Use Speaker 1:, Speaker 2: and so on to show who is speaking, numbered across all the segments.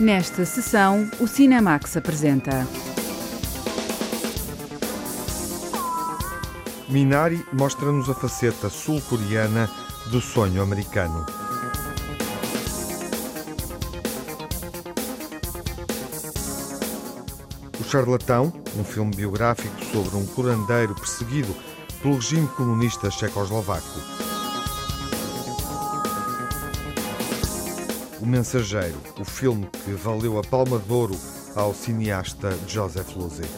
Speaker 1: Nesta sessão, o Cinemax apresenta.
Speaker 2: Minari mostra-nos a faceta sul-coreana do sonho americano. O Charlatão, um filme biográfico sobre um curandeiro perseguido pelo regime comunista checoslovaco. O Mensageiro, o filme que valeu a Palma de Ouro ao cineasta Joseph Losey.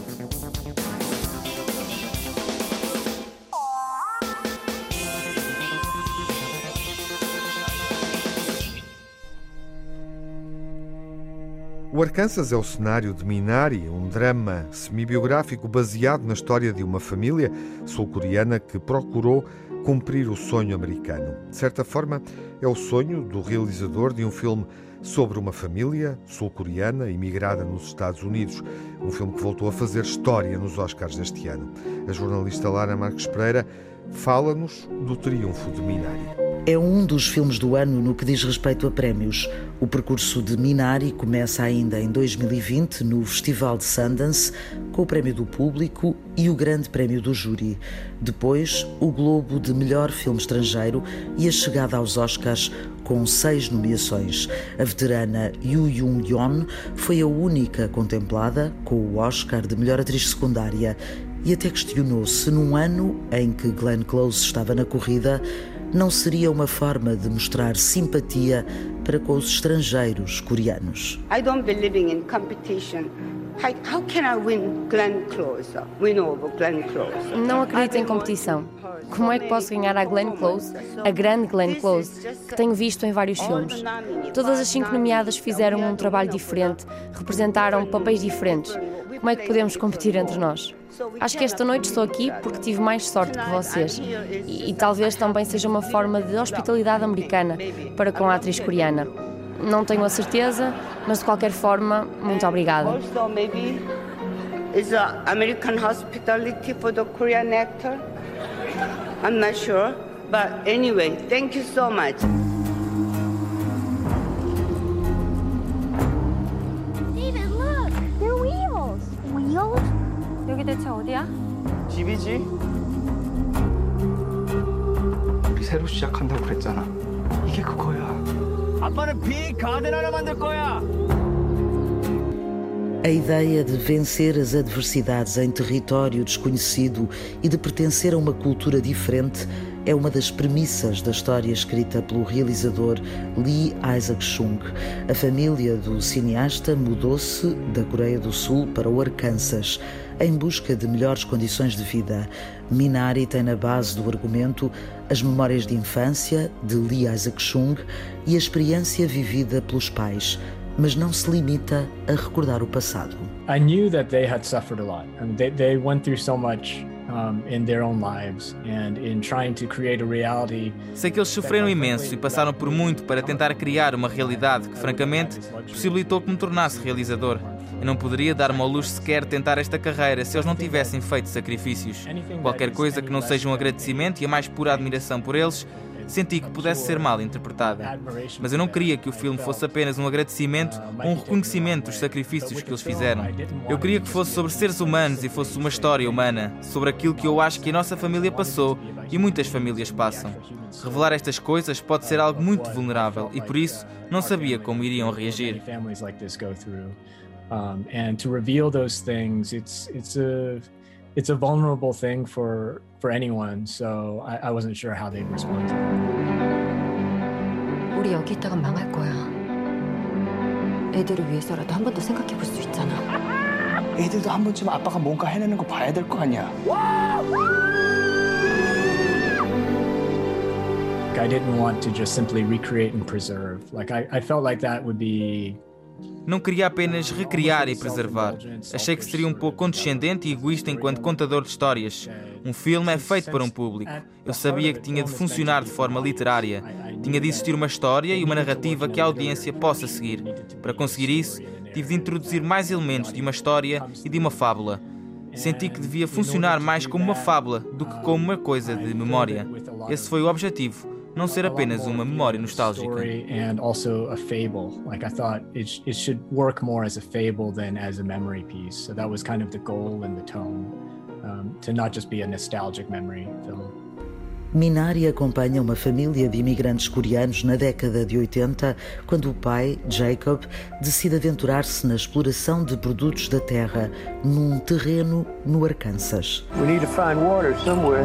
Speaker 2: O Arkansas é o cenário de Minari, um drama semi-biográfico baseado na história de uma família sul-coreana que procurou cumprir o sonho americano. De certa forma, é o sonho do realizador de um filme sobre uma família sul-coreana imigrada nos Estados Unidos, um filme que voltou a fazer história nos Oscars deste ano. A jornalista Lara Marques Pereira fala-nos do triunfo de Minari.
Speaker 3: É um dos filmes do ano no que diz respeito a prémios. O percurso de Minari começa ainda em 2020 no Festival de Sundance, com o Prémio do Público e o Grande Prémio do Júri. Depois, o Globo de Melhor Filme Estrangeiro e a chegada aos Oscars com seis nomeações. A veterana Yu Jung-yeon foi a única contemplada com o Oscar de Melhor Atriz Secundária e até questionou se num ano em que Glenn Close estava na corrida não seria uma forma de mostrar simpatia para com os estrangeiros coreanos.
Speaker 4: I don't believe in competition. How can I win Glenn Close? Win over Glenn Close?
Speaker 5: Não acredito em competição. Como é que posso ganhar a Glenn Close, a grande Glenn Close, que tenho visto em vários filmes? Todas as cinco nomeadas fizeram um trabalho diferente, representaram papéis diferentes. Como é que podemos competir entre nós? Acho que esta noite estou aqui porque tive mais sorte que vocês. E, e talvez também seja uma forma de hospitalidade americana para com a atriz coreana. Não tenho a certeza, mas de qualquer forma, muito obrigada.
Speaker 4: Actor? I'm not sure, but anyway, thank you so much.
Speaker 6: 대체 어디야?
Speaker 7: 집이지. 우리 새로 시작한다고 그랬잖아. 이게 그거야. 아빠는 빅 가든 하나 만들 거야.
Speaker 3: A ideia de vencer as adversidades em território desconhecido e de pertencer a uma cultura diferente é uma das premissas da história escrita pelo realizador Lee Isaac Chung. A família do cineasta mudou-se da Coreia do Sul para o Arkansas em busca de melhores condições de vida. Minari tem na base do argumento as memórias de infância de Lee Isaac Chung e a experiência vivida pelos pais mas não se limita a recordar o passado.
Speaker 8: I knew that they had suffered a lot. I mean, they, they went through so much in their own lives and in trying to create a reality.
Speaker 9: Sei que eles sofreram imenso e passaram por muito para tentar criar uma realidade que, francamente, possibilitou que me tornasse realizador. Eu não poderia dar-me ao luxo sequer tentar esta carreira se eles não tivessem feito sacrifícios. Qualquer coisa que não seja um agradecimento e a mais pura admiração por eles senti que pudesse ser mal interpretada. Mas eu não queria que o filme fosse apenas um agradecimento ou um reconhecimento dos sacrifícios que eles fizeram. Eu queria que fosse sobre seres humanos e fosse uma história humana, sobre aquilo que eu acho que a nossa família passou e muitas famílias passam. Revelar estas coisas pode ser algo muito vulnerável e por isso não sabia como iriam reagir.
Speaker 8: Um, and to reveal those things, it's it's a it's a vulnerable thing for for anyone. So I, I wasn't sure how they'd respond to it.
Speaker 6: 우리 여기 있다가 망할 거야. 애들을 위해서라도 한 번 더 생각해 볼 수 있잖아.
Speaker 7: 애들도 한 번쯤 아빠가 뭔가 해내는 거 봐야 될 거 아니야.
Speaker 8: I didn't want to just simply recreate and preserve. Like I, I felt like that would be
Speaker 9: Não queria apenas recriar e preservar. Achei que seria um pouco condescendente e egoísta enquanto contador de histórias. Um filme é feito para um público. Eu sabia que tinha de funcionar de forma literária. Tinha de existir uma história e uma narrativa que a audiência possa seguir. Para conseguir isso, tive de introduzir mais elementos de uma história e de uma fábula. Senti que devia funcionar mais como uma fábula do que como uma coisa de memória. Esse foi o objetivo não ser apenas uma memória nostálgica.
Speaker 8: And also a fable. Like I thought it, it should work more as a fable than as a memory piece. So that was kind of the goal and the tone, to not just be a nostalgic memory film.
Speaker 3: Minari acompanha uma família de imigrantes coreanos na década de 80, quando o pai, Jacob, decide aventurar-se na exploração de produtos da terra num terreno no Arkansas.
Speaker 7: We need to find water somewhere.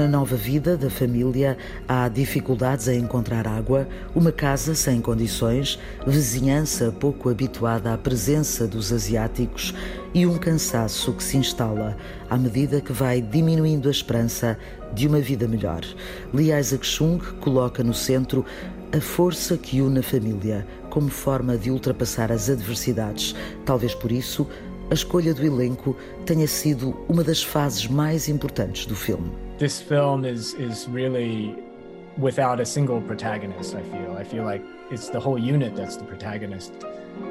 Speaker 3: Na nova vida da família há dificuldades em encontrar água, uma casa sem condições, vizinhança pouco habituada à presença dos asiáticos e um cansaço que se instala à medida que vai diminuindo a esperança de uma vida melhor. Lee Isaac coloca no centro a força que une a família como forma de ultrapassar as adversidades. Talvez por isso a escolha do elenco tenha sido uma das fases mais importantes do filme.
Speaker 8: This film is is really without a single protagonist, I feel. I feel like it's the whole unit that's the protagonist.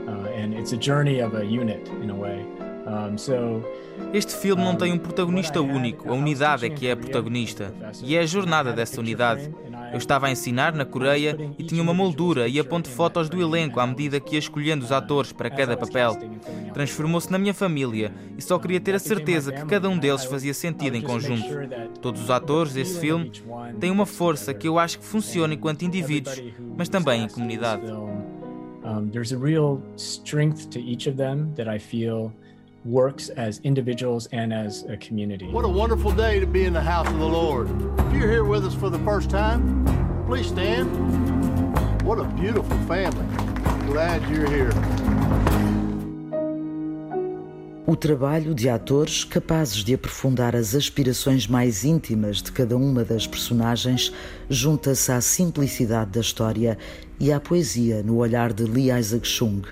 Speaker 8: Uh, and it's a journey of a unit in a way. Um, so
Speaker 9: este filme não tem um protagonista único, a unidade é que é a protagonista. E é a jornada dessa unidade. Eu estava a ensinar na Coreia e tinha uma moldura e aponto fotos do elenco à medida que ia escolhendo os atores para cada papel. Transformou-se na minha família e só queria ter a certeza que cada um deles fazia sentido em conjunto. Todos os atores deste filme têm uma força que eu acho que funciona enquanto indivíduos, mas também em comunidade. Um, there's a real strength to each of them that I feel works as individuals and as a community.
Speaker 10: What a wonderful day to be in the house of the Lord. If you're here with us for the first time, please stand. What a beautiful family. Glad you're here.
Speaker 3: O trabalho de atores capazes de aprofundar as aspirações mais íntimas de cada uma das personagens junta-se à simplicidade da história e à poesia no olhar de Lee Isaac Chung.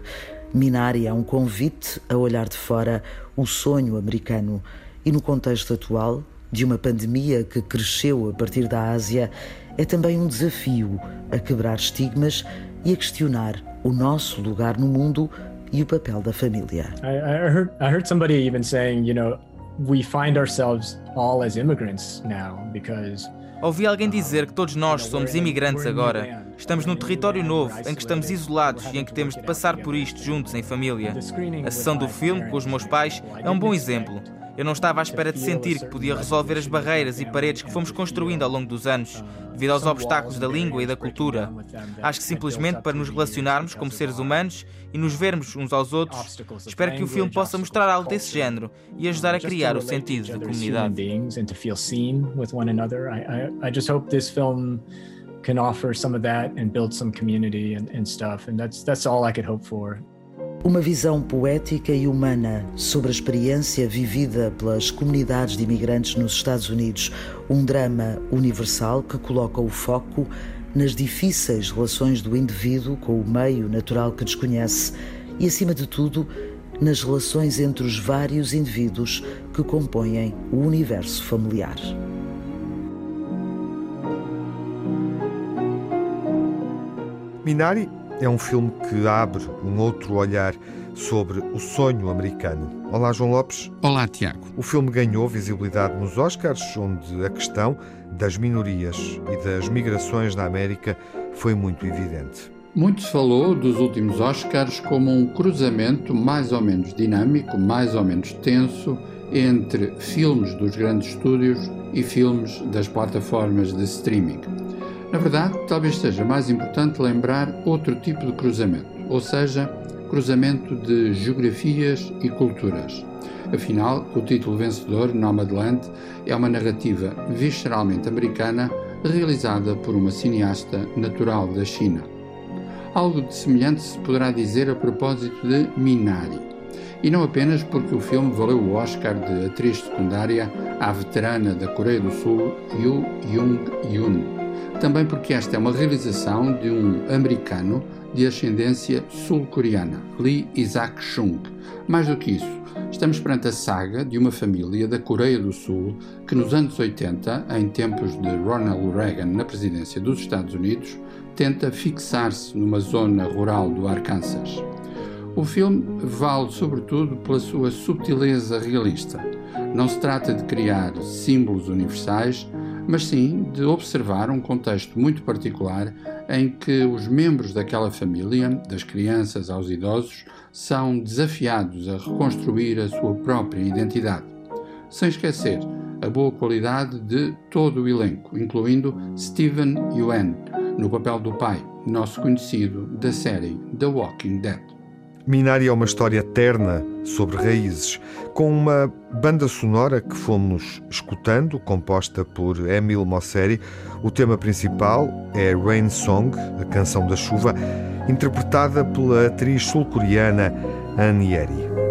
Speaker 3: Minari é um convite a olhar de fora o sonho americano e, no contexto atual, de uma pandemia que cresceu a partir da Ásia, é também um desafio a quebrar estigmas e a questionar o nosso lugar no mundo e o papel da família.
Speaker 8: I, I, heard, I heard somebody even saying, you know, we find ourselves all as immigrants now because
Speaker 9: Ouvi alguém dizer que todos nós somos imigrantes agora. Estamos num território novo, em que estamos isolados e em que temos de passar por isto juntos em família. A sessão do filme com os meus pais é um bom exemplo. Eu não estava à espera de sentir que podia resolver as barreiras e paredes que fomos construindo ao longo dos anos, devido aos obstáculos da língua e da cultura. Acho que simplesmente para nos relacionarmos como seres humanos e nos vermos uns aos outros, espero que o filme possa mostrar algo desse género e ajudar a criar o sentido da comunidade.
Speaker 8: can offer some of that and build some community and, and stuff. And that's that's all I could hope for.
Speaker 3: Uma visão poética e humana sobre a experiência vivida pelas comunidades de imigrantes nos Estados Unidos. Um drama universal que coloca o foco nas difíceis relações do indivíduo com o meio natural que desconhece e, acima de tudo, nas relações entre os vários indivíduos que compõem o universo familiar.
Speaker 2: Minari é um filme que abre um outro olhar sobre o sonho americano. Olá, João Lopes.
Speaker 11: Olá, Tiago.
Speaker 2: O filme ganhou visibilidade nos Oscars, onde a questão das minorias e das migrações na América foi muito evidente.
Speaker 11: Muito se falou dos últimos Oscars como um cruzamento mais ou menos dinâmico, mais ou menos tenso entre filmes dos grandes estúdios e filmes das plataformas de streaming. Na verdade, talvez seja mais importante lembrar outro tipo de cruzamento, ou seja, cruzamento de geografias e culturas. Afinal, o título vencedor, Nomadland, é uma narrativa visceralmente americana realizada por uma cineasta natural da China. Algo de semelhante se poderá dizer a propósito de Minari. E não apenas porque o filme valeu o Oscar de atriz secundária à veterana da Coreia do Sul, Yoo Jung-yoon. Também porque esta é uma realização de um americano de ascendência sul-coreana, Lee Isaac-chung. Mais do que isso, estamos perante a saga de uma família da Coreia do Sul que, nos anos 80, em tempos de Ronald Reagan na presidência dos Estados Unidos, tenta fixar-se numa zona rural do Arkansas. O filme vale sobretudo pela sua subtileza realista. Não se trata de criar símbolos universais, mas sim de observar um contexto muito particular em que os membros daquela família, das crianças aos idosos, são desafiados a reconstruir a sua própria identidade. Sem esquecer a boa qualidade de todo o elenco, incluindo Steven Yeun, no papel do pai, nosso conhecido da série The Walking Dead.
Speaker 12: Minari é uma história terna sobre raízes, com uma banda sonora que fomos escutando, composta por Emil Mosseri. O tema principal é Rain Song, a canção da chuva, interpretada pela atriz sul-coreana Anne Yeri.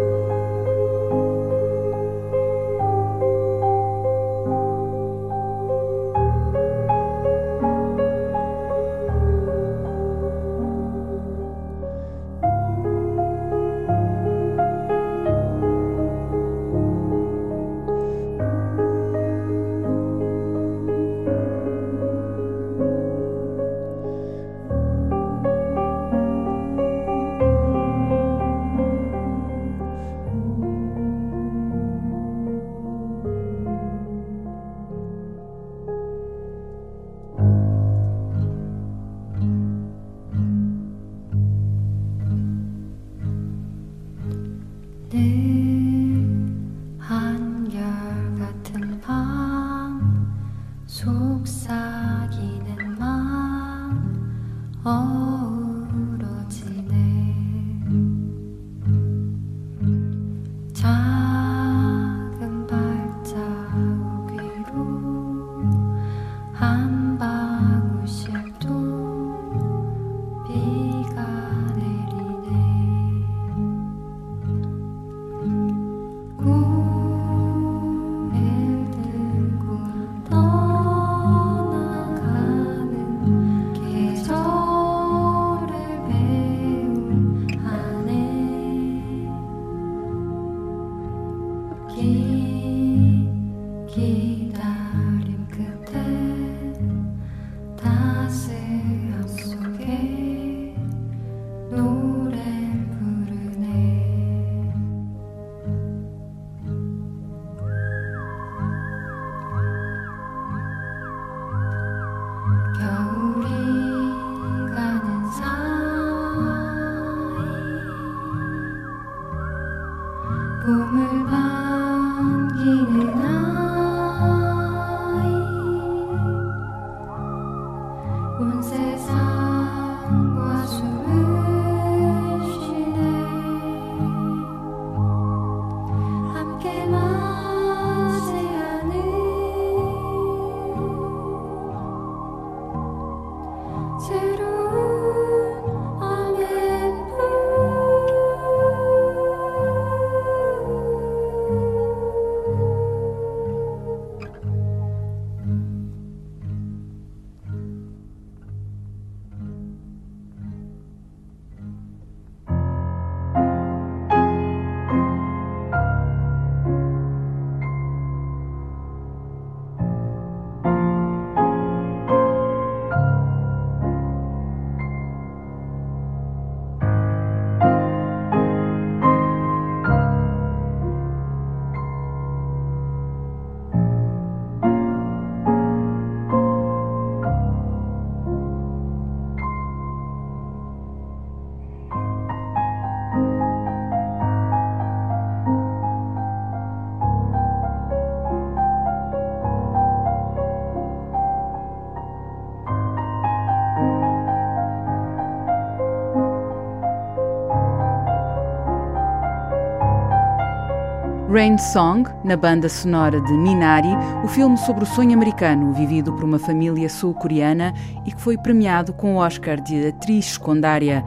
Speaker 1: Rain Song, na banda sonora de Minari, o filme sobre o sonho americano vivido por uma família sul-coreana e que foi premiado com o Oscar de atriz secundária.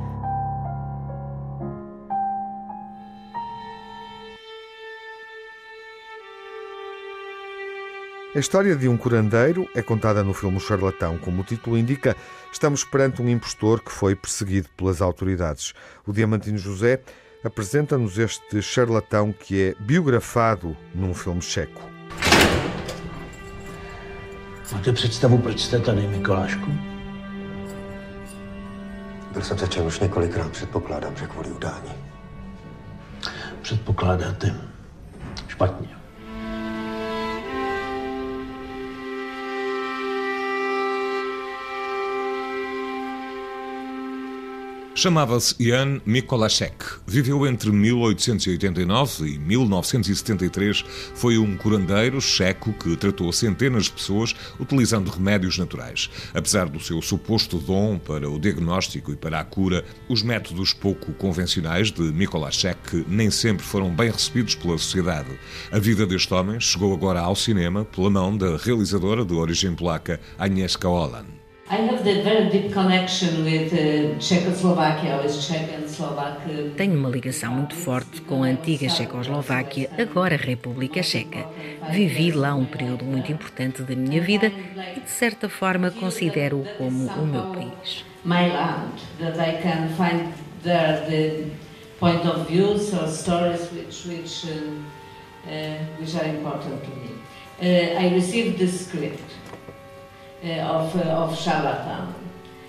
Speaker 2: A história de um curandeiro é contada no filme Charlatão. Como o título indica, estamos perante um impostor que foi perseguido pelas autoridades. O Diamantino José apresenta-nos este charlatão que é biografado num filme checo.
Speaker 13: Máte představu, proč jste tady, Mikolášku?
Speaker 14: Byl jsem začal už několikrát, předpokládám, že kvůli udání.
Speaker 13: Předpokládáte špatně.
Speaker 15: Chamava-se Jan Mikolasek. Viveu entre 1889 e 1973. Foi um curandeiro checo que tratou centenas de pessoas utilizando remédios naturais. Apesar do seu suposto dom para o diagnóstico e para a cura, os métodos pouco convencionais de Mikolasek nem sempre foram bem recebidos pela sociedade. A vida deste homem chegou agora ao cinema pela mão da realizadora de origem polaca Agnieszka Holland.
Speaker 16: I have the very deep connection with Czechoslovakia. I was Czech and Slovak. Uh,
Speaker 17: Tenho uma ligação muito forte com a antiga Checoslováquia, agora República Checa. Vivi lá um período muito importante da minha vida e, de certa forma, considero-o como o meu país.
Speaker 16: My land, that I can find there the point of views or stories which, which, uh, uh, which are important to me. Uh, I received this script.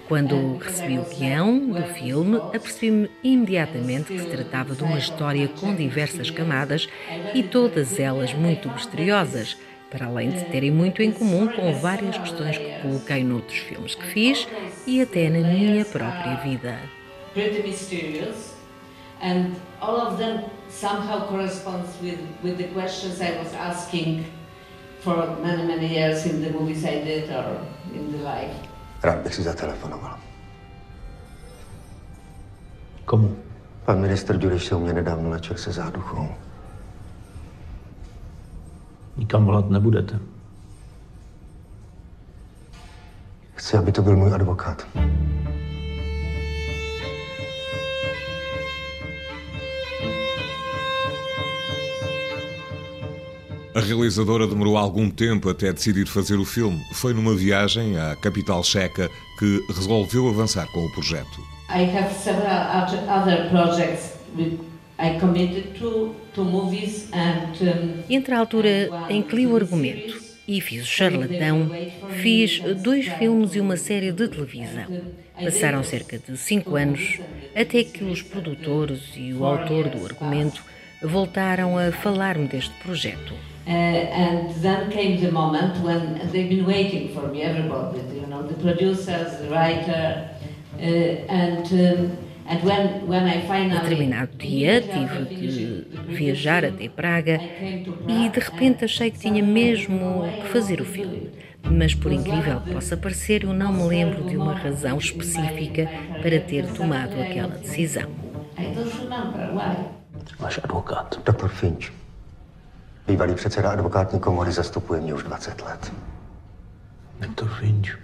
Speaker 17: Quando recebi o guião do filme, apercebi-me imediatamente que se tratava de uma história com diversas camadas e todas elas muito misteriosas, para além de terem muito em comum com várias questões que coloquei noutros filmes que fiz e até na minha própria vida.
Speaker 16: And all of them somehow corresponds with, with the questions I was asking for many, many years in the movies I did or in the life.
Speaker 14: Rád bych si zatelefonoval.
Speaker 13: Komu?
Speaker 14: Pan minister Ďuriš se u mě nedávno načal se záduchou.
Speaker 13: Nikam volat nebudete.
Speaker 14: Chci, aby to byl můj advokát.
Speaker 15: A realizadora demorou algum tempo até decidir fazer o filme. Foi numa viagem à capital checa que resolveu avançar com o projeto.
Speaker 16: I have several other projects I committed to, to movies and, um,
Speaker 17: Entre a altura em que li o argumento e fiz o charlatão, fiz dois filmes e uma série de televisão. Passaram cerca de cinco anos até que os produtores e o autor do argumento voltaram a falar-me deste projeto.
Speaker 16: Uh, and then came the moment when they've been waiting for me, everybody, you know, the producers, the writer, uh, and, um, finally...
Speaker 17: Determinado dia tive que viajar até Praga e de repente achei que tinha mesmo que fazer o filme. Mas por incrível que possa parecer, eu não me lembro de uma razão específica para ter tomado aquela decisão.
Speaker 16: I don't remember why.
Speaker 13: Váš advokát.
Speaker 14: Doktor Finch. Bývalý předseda advokátní komory zastupuje mě už 20 let.
Speaker 13: Finch.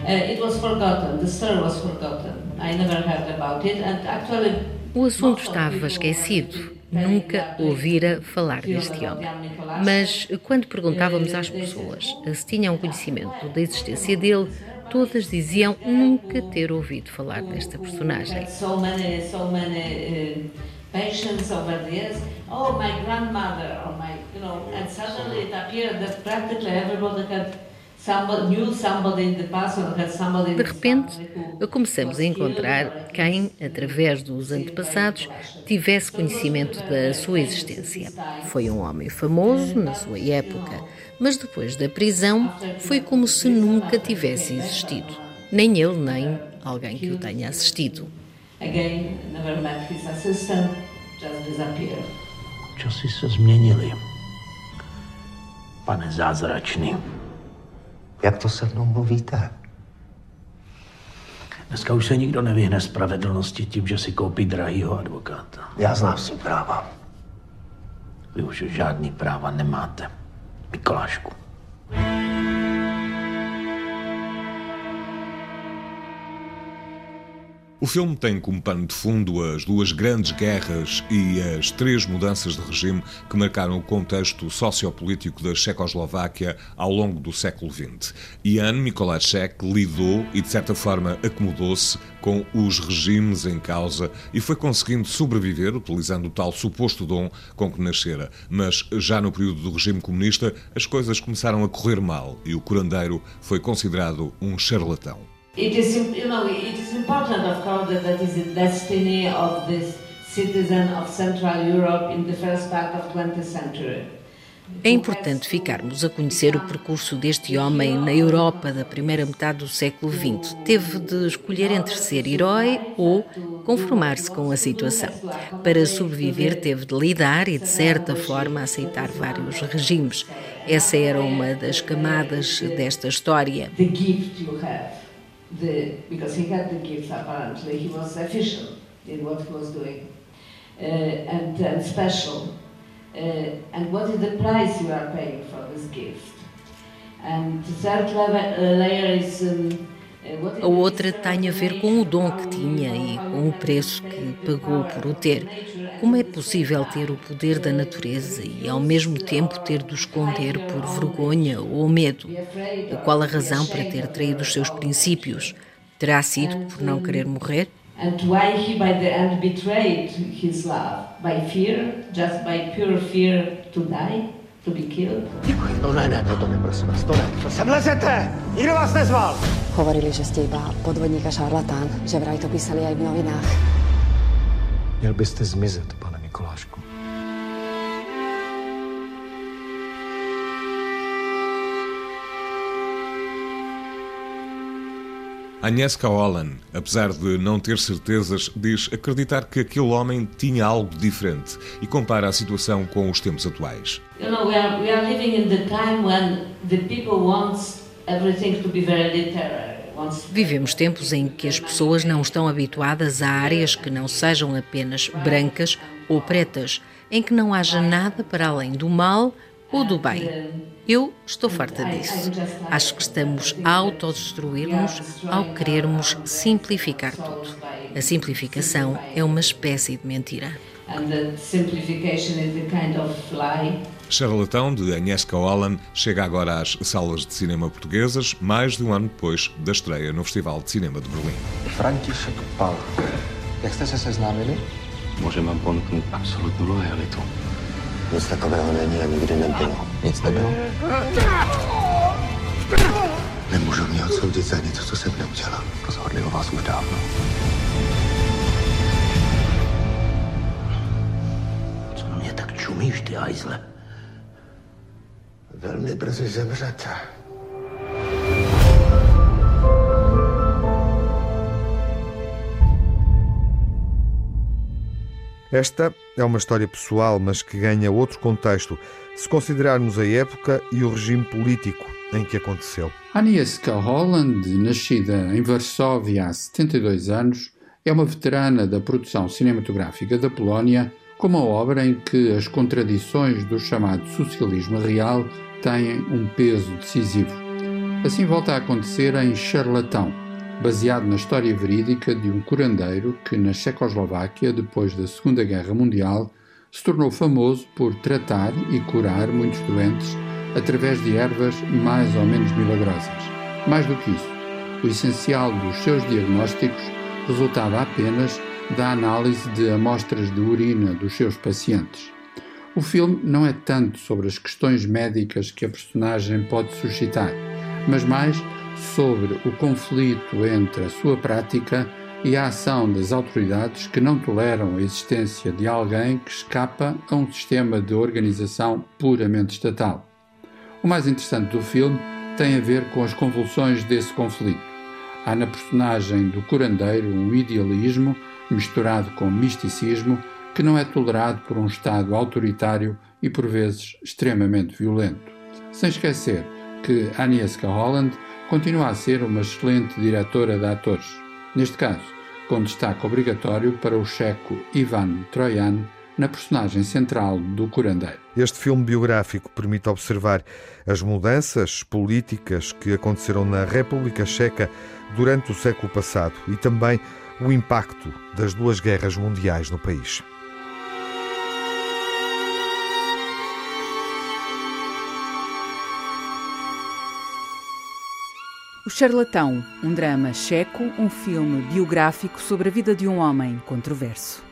Speaker 16: Uh, it was forgotten. The story was forgotten. I never heard about it, and actually.
Speaker 17: O assunto estava esquecido. Nunca ouvira falar deste homem. Mas quando perguntávamos às pessoas se tinham conhecimento da existência dele, todas diziam nunca ter ouvido falar desta personagem.
Speaker 16: Years. Oh, my grandmother, or my, you know, and suddenly it appeared that practically everybody had
Speaker 17: de repente, começamos a encontrar quem, através dos antepassados, tivesse conhecimento da sua existência. Foi um homem famoso na sua época, mas depois da prisão foi como se nunca tivesse existido. Nem ele, nem alguém que o tenha assistido.
Speaker 13: Časy se změnily. Pane zázračný.
Speaker 14: Jak to se mnou mluvíte?
Speaker 13: Dneska už se nikdo nevyhne spravedlnosti tím, že si koupí drahýho advokáta.
Speaker 14: Já znám si práva.
Speaker 13: Vy už žádný práva nemáte. Mikolášku.
Speaker 15: O filme tem como pano de fundo as duas grandes guerras e as três mudanças de regime que marcaram o contexto sociopolítico da Checoslováquia ao longo do século XX. Jan Mikolášek lidou e, de certa forma, acomodou-se com os regimes em causa e foi conseguindo sobreviver utilizando o tal suposto dom com que nascera. Mas já no período do regime comunista, as coisas começaram a correr mal e o curandeiro foi considerado um charlatão.
Speaker 16: It is, you know, it is important, of course, that that is the destiny of this citizen of Central Europe in the first part of 20th century.
Speaker 17: É importante ficarmos a conhecer o percurso deste homem na Europa da primeira metade do século XX. Teve de escolher entre ser herói ou conformar-se com a situação. Para sobreviver, teve de lidar e, de certa forma, aceitar vários regimes. Essa era uma das camadas desta história.
Speaker 16: The gift you have the because he had the gifts apparently. He was efficient in what he was doing. Uh, and, and special. Uh, and what is the price you are paying for this gift? And the third level, uh, layer is um,
Speaker 17: a outra tem a ver com o dom que tinha e com o preço que pagou por o ter. Como é possível ter o poder da natureza e ao mesmo tempo ter de o esconder por vergonha ou medo? Qual a razão para ter traído os seus princípios? Terá sido por não querer morrer?
Speaker 16: And why he by the end betrayed his love? By fear? Just by pure fear to die? To be killed?
Speaker 10: No ne, ne, toto neprosím vás, to ne. Sem lezete! Nikdo vás nezval!
Speaker 6: Hovorili, že ste iba podvodník a šarlatán, že vraj to písali aj v novinách.
Speaker 10: Měl byste zmizet, pane Mikolášku.
Speaker 15: Agnieszka Holland, apesar de não ter certezas, diz acreditar que aquele homem tinha algo diferente e compara a situação com os tempos atuais.
Speaker 16: You know, we are, we are living in the time when the people want everything to be very literal.
Speaker 17: Vivemos tempos em que as pessoas não estão habituadas a áreas que não sejam apenas brancas ou pretas, em que não haja nada para além do mal ou do bem. Eu estou farta disso. Acho que estamos a autodestruir-nos ao querermos simplificar tudo. A simplificação é uma espécie de mentira.
Speaker 15: Charlatão, de Agnieszka Holland, chega agora às salas de cinema portuguesas, mais de um ano depois da estreia no Festival de Cinema de Berlim.
Speaker 18: František Pal. Jak jste se seznámili?
Speaker 14: Může vám ponuknout absolutní lojalitu. Nic takového není a nikdy nebylo.
Speaker 18: Nic nebylo?
Speaker 14: Nemůžu mě odsoudit za něco, co jsem neudělal.
Speaker 18: Rozhodli o vás už dávno.
Speaker 13: Co na mě tak čumíš, ty hajzle?
Speaker 14: Velmi brzy zemřete.
Speaker 2: Esta é uma história pessoal, mas que ganha outro contexto, se considerarmos a época e o regime político em que aconteceu.
Speaker 11: Agnieszka Holland, nascida em Varsóvia há 72 anos, é uma veterana da produção cinematográfica da Polónia, com uma obra em que as contradições do chamado socialismo real têm um peso decisivo. Assim volta a acontecer em Charlatão, baseado na história verídica de um curandeiro que, na Checoslováquia, depois da Segunda Guerra Mundial, se tornou famoso por tratar e curar muitos doentes através de ervas mais ou menos milagrosas. Mais do que isso, o essencial dos seus diagnósticos resultava apenas da análise de amostras de urina dos seus pacientes. O filme não é tanto sobre as questões médicas que a personagem pode suscitar, mas mais sobre o conflito entre a sua prática e a ação das autoridades que não toleram a existência de alguém que escapa a um sistema de organização puramente estatal. O mais interessante do filme tem a ver com as convulsões desse conflito. Há na personagem do curandeiro um idealismo misturado com misticismo que não é tolerado por um Estado autoritário e por vezes extremamente violento. Sem esquecer que Agnieszka Holland continua a ser uma excelente diretora de atores, neste caso, com destaque obrigatório para o checo Ivan Trojan na personagem central do curandeiro.
Speaker 2: Este filme biográfico permite observar as mudanças políticas que aconteceram na República Checa durante o século passado e também o impacto das duas guerras mundiais no país.
Speaker 1: O Charlatão, um drama checo, um filme biográfico sobre a vida de um homem controverso.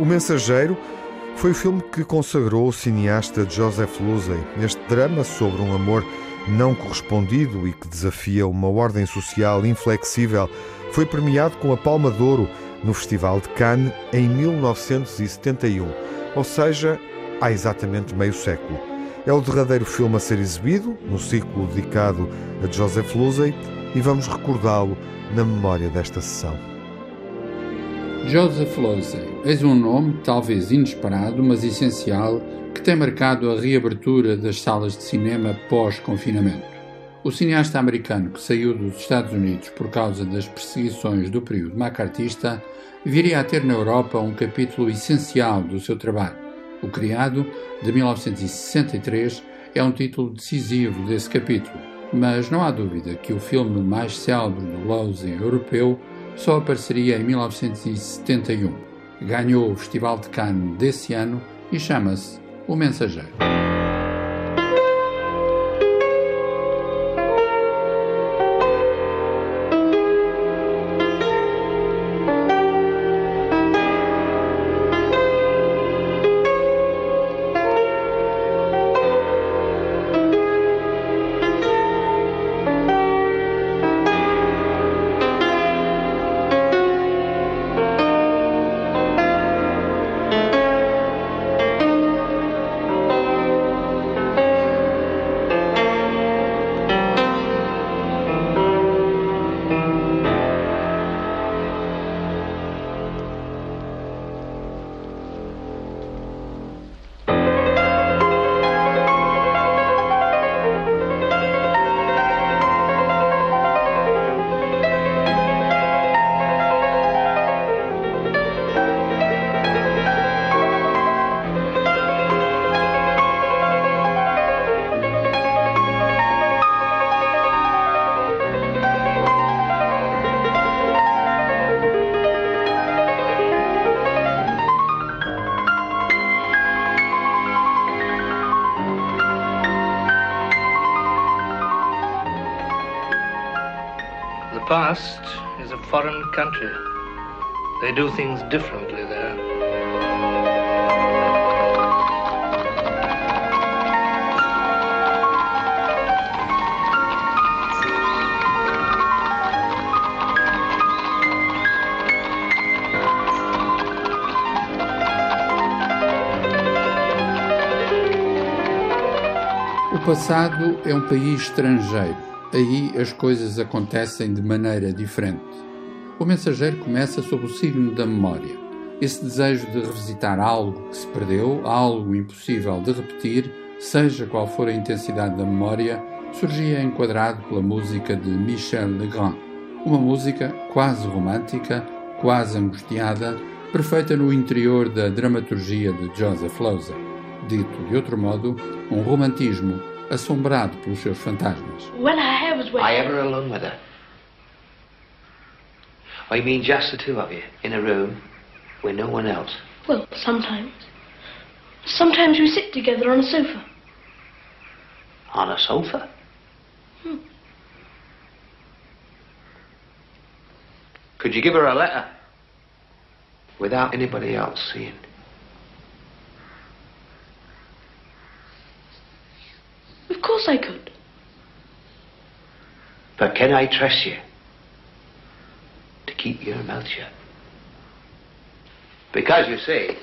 Speaker 2: O Mensageiro foi o filme que consagrou o cineasta Joseph Losey neste drama sobre um amor não correspondido e que desafia uma ordem social inflexível. Foi premiado com a Palma de Ouro no Festival de Cannes em 1971, ou seja, há exatamente meio século. É o derradeiro filme a ser exibido no ciclo dedicado a Joseph Losey e vamos recordá-lo na memória desta sessão.
Speaker 11: Joseph Losey, eis um nome talvez inesperado, mas essencial, que tem marcado a reabertura das salas de cinema pós-confinamento. O cineasta americano que saiu dos Estados Unidos por causa das perseguições do período macartista viria a ter na Europa um capítulo essencial do seu trabalho. O Criado, de 1963, é um título decisivo desse capítulo, mas não há dúvida que o filme mais célebre do Losey europeu só apareceria em 1971. Ganhou o Festival de Cannes desse ano e chama-se O Mensageiro.
Speaker 19: Past is a foreign country. They do things differently there.
Speaker 11: O passado é um país estrangeiro aí as coisas acontecem de maneira diferente. O mensageiro começa sob o signo da memória. Esse desejo de revisitar algo que se perdeu, algo impossível de repetir, seja qual for a intensidade da memória, surgia enquadrado pela música de Michel Legrand. Uma música quase romântica, quase angustiada, perfeita no interior da dramaturgia de Joseph Losey. Dito de outro modo, um romantismo assombrado pelos seus fantasmas.
Speaker 20: When I was with
Speaker 14: I ever alone with her? I mean just the two of you in a room with no one else.
Speaker 20: Well, sometimes. Sometimes we sit together on a sofa.
Speaker 14: On a sofa?
Speaker 20: Hmm.
Speaker 14: Could you give her a letter? Without anybody else seeing?
Speaker 20: Course I could.
Speaker 14: But can I trust you to keep your mouth shut? Because you see,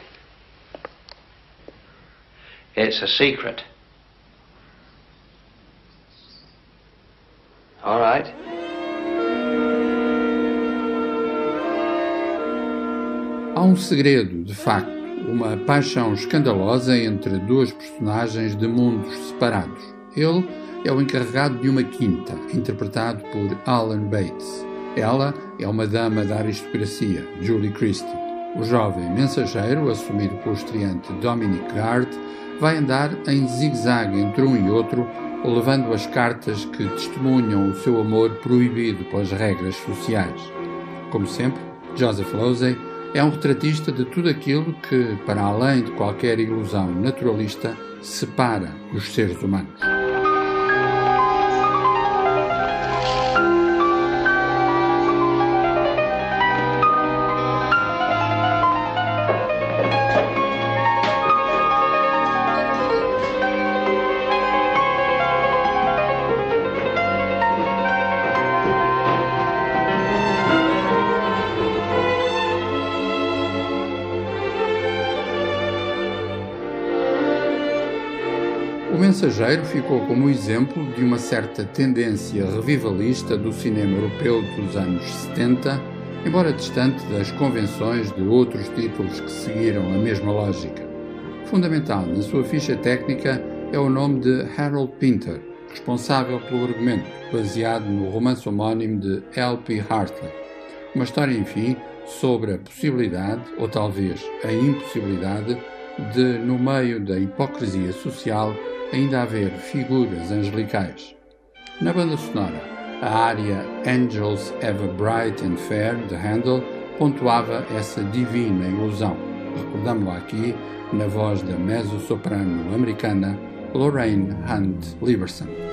Speaker 14: it's a secret. All right.
Speaker 11: Há um segredo, de facto, uma paixão escandalosa entre duas personagens de mundos separados. Ele é o encarregado de uma quinta, interpretado por Alan Bates. Ela é uma dama da aristocracia, Julie Christie. O jovem mensageiro, assumido pelo estreante Dominic Gard, vai andar em zigue-zague entre um e outro, levando as cartas que testemunham o seu amor proibido pelas regras sociais. Como sempre, Joseph Losey é um retratista de tudo aquilo que, para além de qualquer ilusão naturalista, separa os seres humanos. Ficou como exemplo de uma certa tendência revivalista do cinema europeu dos anos 70, embora distante das convenções de outros títulos que seguiram a mesma lógica. Fundamental na sua ficha técnica é o nome de Harold Pinter, responsável pelo argumento, baseado no romance homónimo de L.P. Hartley. Uma história, enfim, sobre a possibilidade, ou talvez a impossibilidade, de, no meio da hipocrisia social, ainda haver figuras angelicais. Na banda sonora, a área Angels Ever Bright and Fair de Handel pontuava essa divina ilusão. Recordamos-la aqui na voz da mezzo-soprano americana Lorraine Hunt Liberson.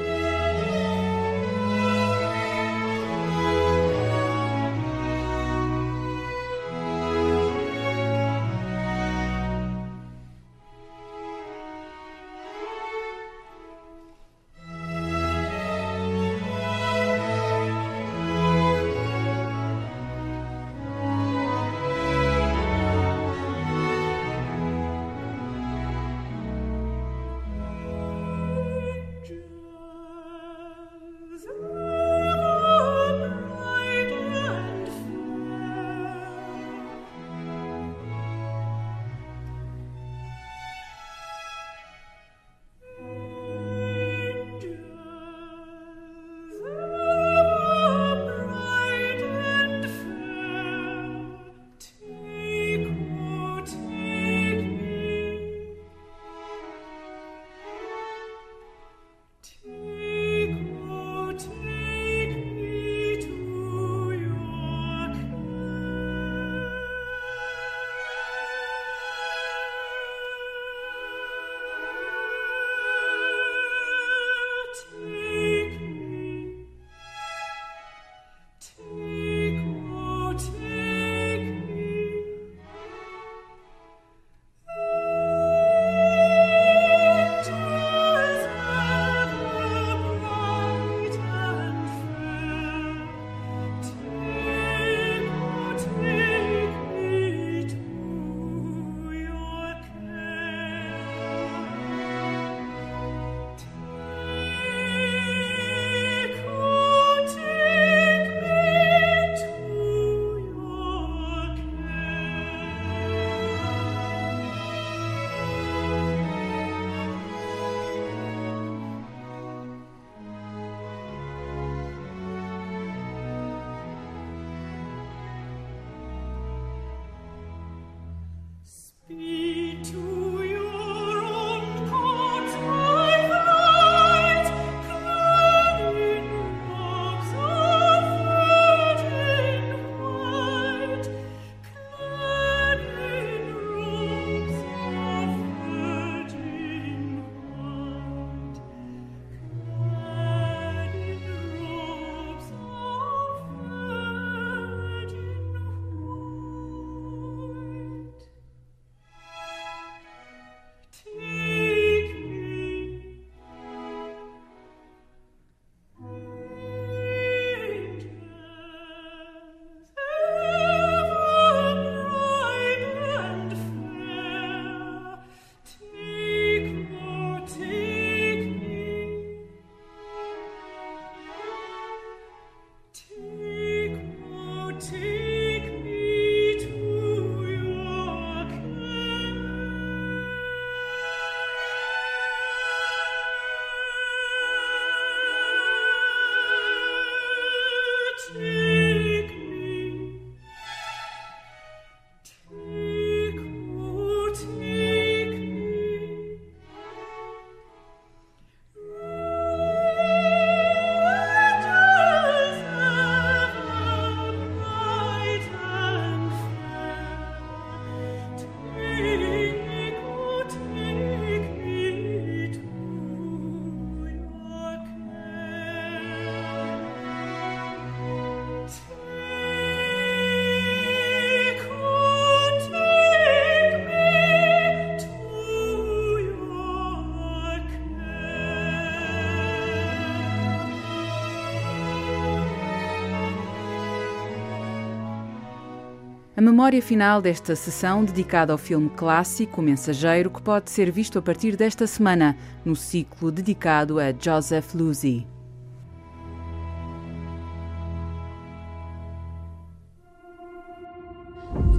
Speaker 1: A memória final desta sessão dedicada ao filme clássico O Mensageiro, que pode ser visto a partir desta semana, no ciclo dedicado a Joseph Losey.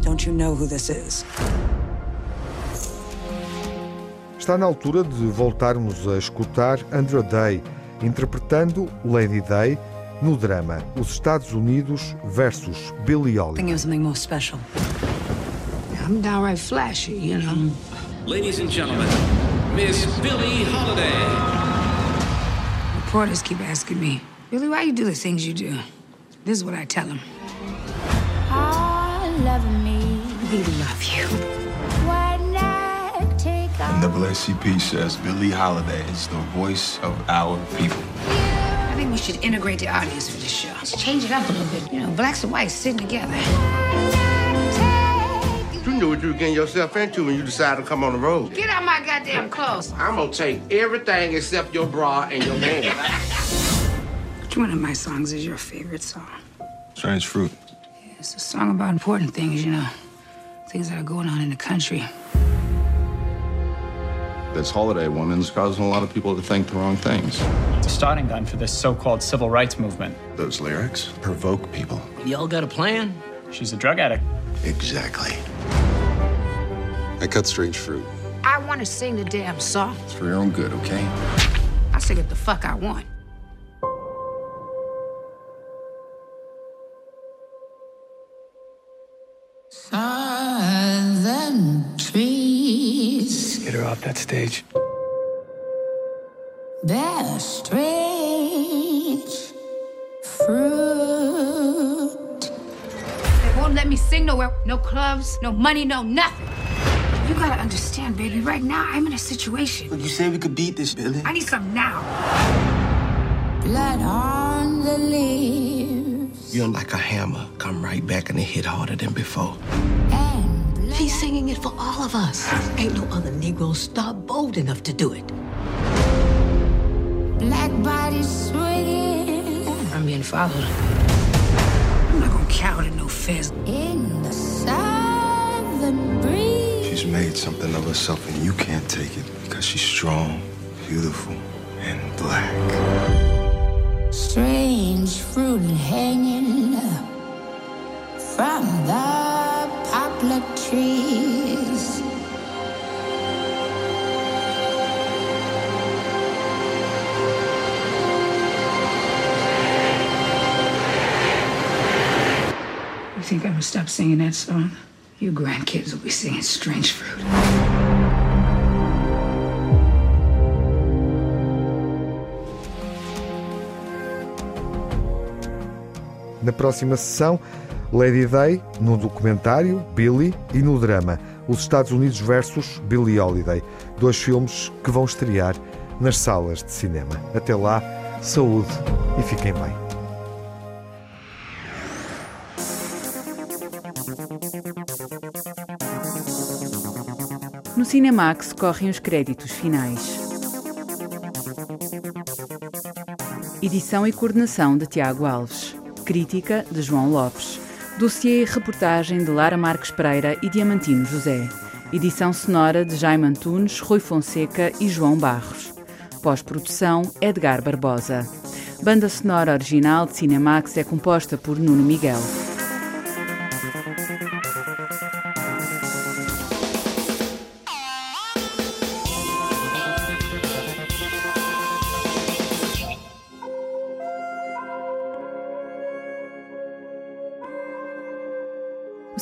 Speaker 21: Don't you know who this is?
Speaker 2: Está na altura de voltarmos a escutar Andra Day, interpretando Lady Day no drama Os Estados Unidos versus
Speaker 21: more special. I'm downright flashy, you know.
Speaker 22: Ladies and gentlemen, Miss Billie Holiday.
Speaker 21: Reporters keep asking me, Billy, why you do the things you do? This is what I tell them. I love me. We love you.
Speaker 23: NAACP says Billie Holiday is the voice of our people.
Speaker 21: I we should integrate the audience for this show. Let's change it up a little bit. You know, blacks and whites sitting together.
Speaker 24: You know what you're getting yourself into when you decide to come on the road.
Speaker 21: Get out my goddamn clothes.
Speaker 24: I'm gonna take everything except your bra and your pants.
Speaker 21: Which one of my songs is your favorite song?
Speaker 23: Strange fruit.
Speaker 21: It's a song about important things, you know, things that are going on in the country.
Speaker 23: This holiday woman's causing a lot of people to think the wrong things.
Speaker 7: It's a starting gun for this so-called civil rights movement.
Speaker 23: Those lyrics provoke people.
Speaker 21: Y'all got a plan?
Speaker 7: She's a drug addict.
Speaker 23: Exactly. I cut strange fruit.
Speaker 21: I want to sing the damn song.
Speaker 23: It's for your own good, okay?
Speaker 21: I sing what the fuck I want.
Speaker 7: Her off that stage.
Speaker 21: bear strange fruit. They won't let me sing nowhere. No clubs, no money, no nothing. You gotta understand, baby. Right now, I'm in a situation.
Speaker 24: Look, you said we could beat this, Billy.
Speaker 21: I need some now. Blood on the leaves.
Speaker 24: You're like a hammer. Come right back and it hit harder than before.
Speaker 21: She's singing it for all of us. Ain't no other Negro star bold enough to do it. Black bodies swinging. I'm being followed. I'm not gonna cower to no fizz. In the southern breeze.
Speaker 23: She's made something of herself, and you can't take it because she's strong, beautiful, and black.
Speaker 21: Strange fruit hanging from the poplar trees. You think I'm gonna stop singing that song? You grandkids will be singing Strange Fruit.
Speaker 2: Na próxima sessão, Lady Day, no documentário Billy e no drama Os Estados Unidos versus Billie Holiday, dois filmes que vão estrear nas salas de cinema. Até lá, saúde e fiquem bem.
Speaker 1: No Cinemax correm os créditos finais. Edição e coordenação de Tiago Alves. Crítica de João Lopes. Dossiê e reportagem de Lara Marques Pereira e Diamantino José. Edição sonora de Jaime Antunes, Rui Fonseca e João Barros. Pós-produção Edgar Barbosa. Banda sonora original de Cinemax é composta por Nuno Miguel.